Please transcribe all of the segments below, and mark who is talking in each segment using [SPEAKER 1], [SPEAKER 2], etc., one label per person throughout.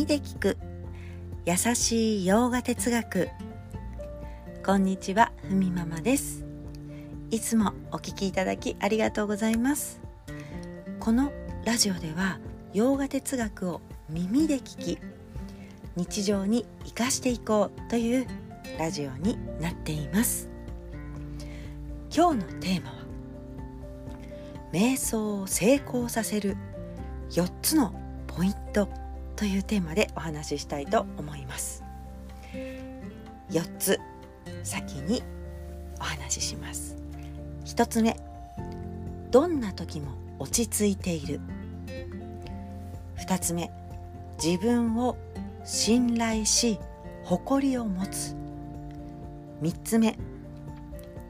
[SPEAKER 1] 耳で聞く優しい洋画哲学。こんにちはふみママです。いつもお聞きいただきありがとうございます。このラジオでは洋画哲学を耳で聞き日常に生かしていこうというラジオになっています。今日のテーマは瞑想を成功させる4つのポイント。というテーマでお話ししたいと思います。4つ先にお話しします。1つ目どんな時も落ち着いている。2つ目自分を信頼し誇りを持つ。3つ目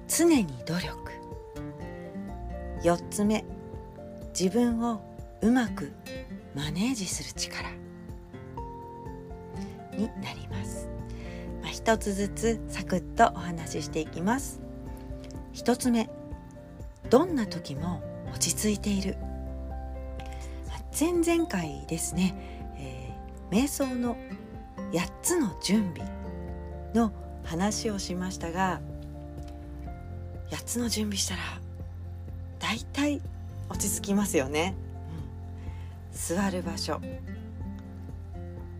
[SPEAKER 1] 常に努力。4つ目自分をうまくマネージする力。になります、まあ、一つずつサクッとお話ししていきます。一つ目どんな時も落ち着いている、まあ、前々回ですね、えー、瞑想の8つの準備の話をしましたが8つの準備したらだいたい落ち着きますよね、うん、座る場所。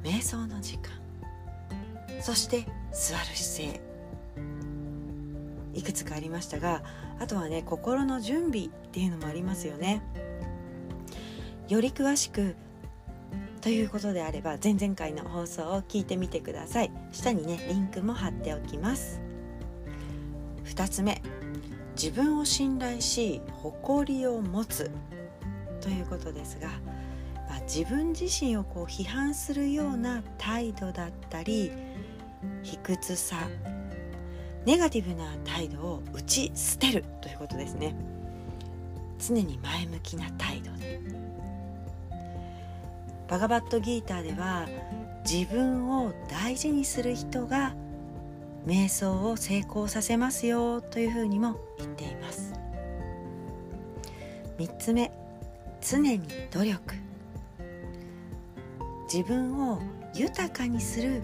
[SPEAKER 1] 瞑想の時間。そして座る姿勢。いくつかありましたがあとはね心の準備っていうのもありますよね。より詳しくということであれば前々回の放送を聞いてみてください。下にねリンクも貼っておきます。2つ目。自分を信頼し誇りを持つということですが、まあ、自分自身をこう批判するような態度だったり卑屈さ。ネガティブな態度を打ち捨てるということですね。常に前向きな態度。でバガバットギーターでは自分を大事にする人が瞑想を成功させますよというふうにも言っています。3つ目常に努力。自分を豊かにする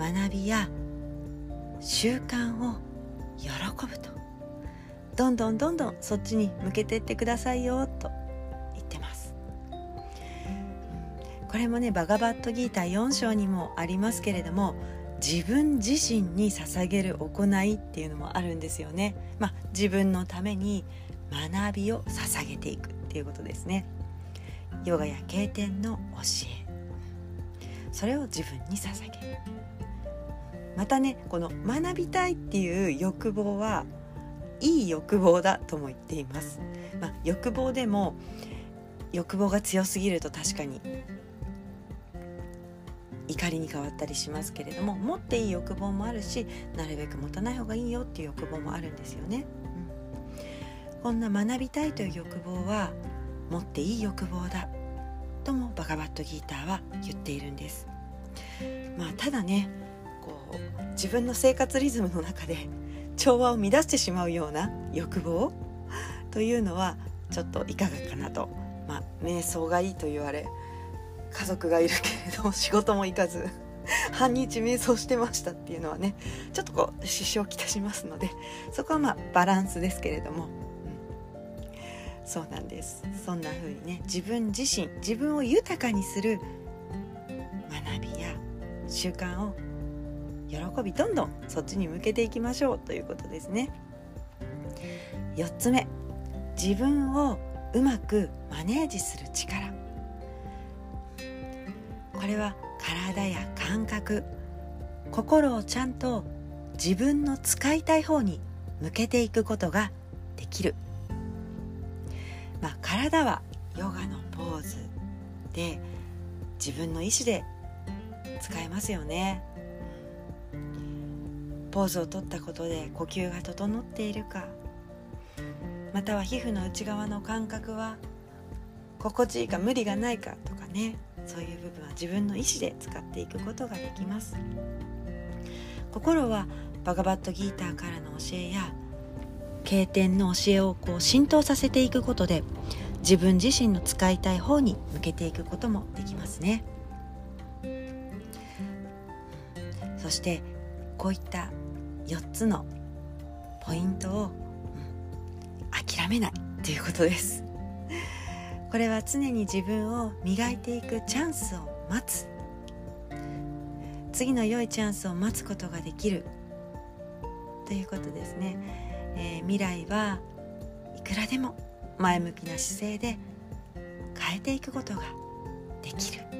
[SPEAKER 1] 学びや習慣を喜ぶとどんどんどんどんそっちに向けてってくださいよと言ってます、これもねバガバットギーター4章にもありますけれども自分自身に捧げる行いっていうのもあるんですよね。まあ、自分のために学びを捧げていくっていうことですね。ヨガや経典の教えそれを自分に捧げるまたねこの学びたいっていう欲望はいい欲望だとも言っています、まあ、欲望でも欲望が強すぎると確かに怒りに変わったりしますけれども持っていい欲望もあるしなるべく持たない方がいいよっていう欲望もあるんですよね、うん、こんな学びたいという欲望は持っていい欲望だともバガバットギーターは言っているんです。まあただねこう自分の生活リズムの中で調和を乱してしまうような欲望？というのはちょっといかがかなと。まあ瞑想がいいと言われ家族がいるけれども仕事も行かず 半日瞑想してましたっていうのはねちょっとこう支障をきたしますのでそこはまあバランスですけれども、うん、そうなんです。そんな風にね自分自身自分を豊かにする学びや習慣を喜びどんどんそっちに向けていきましょうということですね。4つ目自分をうまくマネージする力。これは体や感覚心をちゃんと自分の使いたい方に向けていくことができる、まあ、体はヨガのポーズで自分の意思で使えますよね。ポーズをとったことで呼吸が整っているか。または皮膚の内側の感覚は心地いいか無理がないかとかね。そういう部分は自分の意思で使っていくことができます。心はバガバットギーターからの教えや経典の教えをこう浸透させていくことで自分自身の使いたい方に向けていくこともできますね。そしてこういった4つのポイントを、うん、諦めないということです。これは常に自分を磨いていくチャンスを待つ。次の良いチャンスを待つことができる。ということですね、えー、未来はいくらでも前向きな姿勢で変えていくことができる。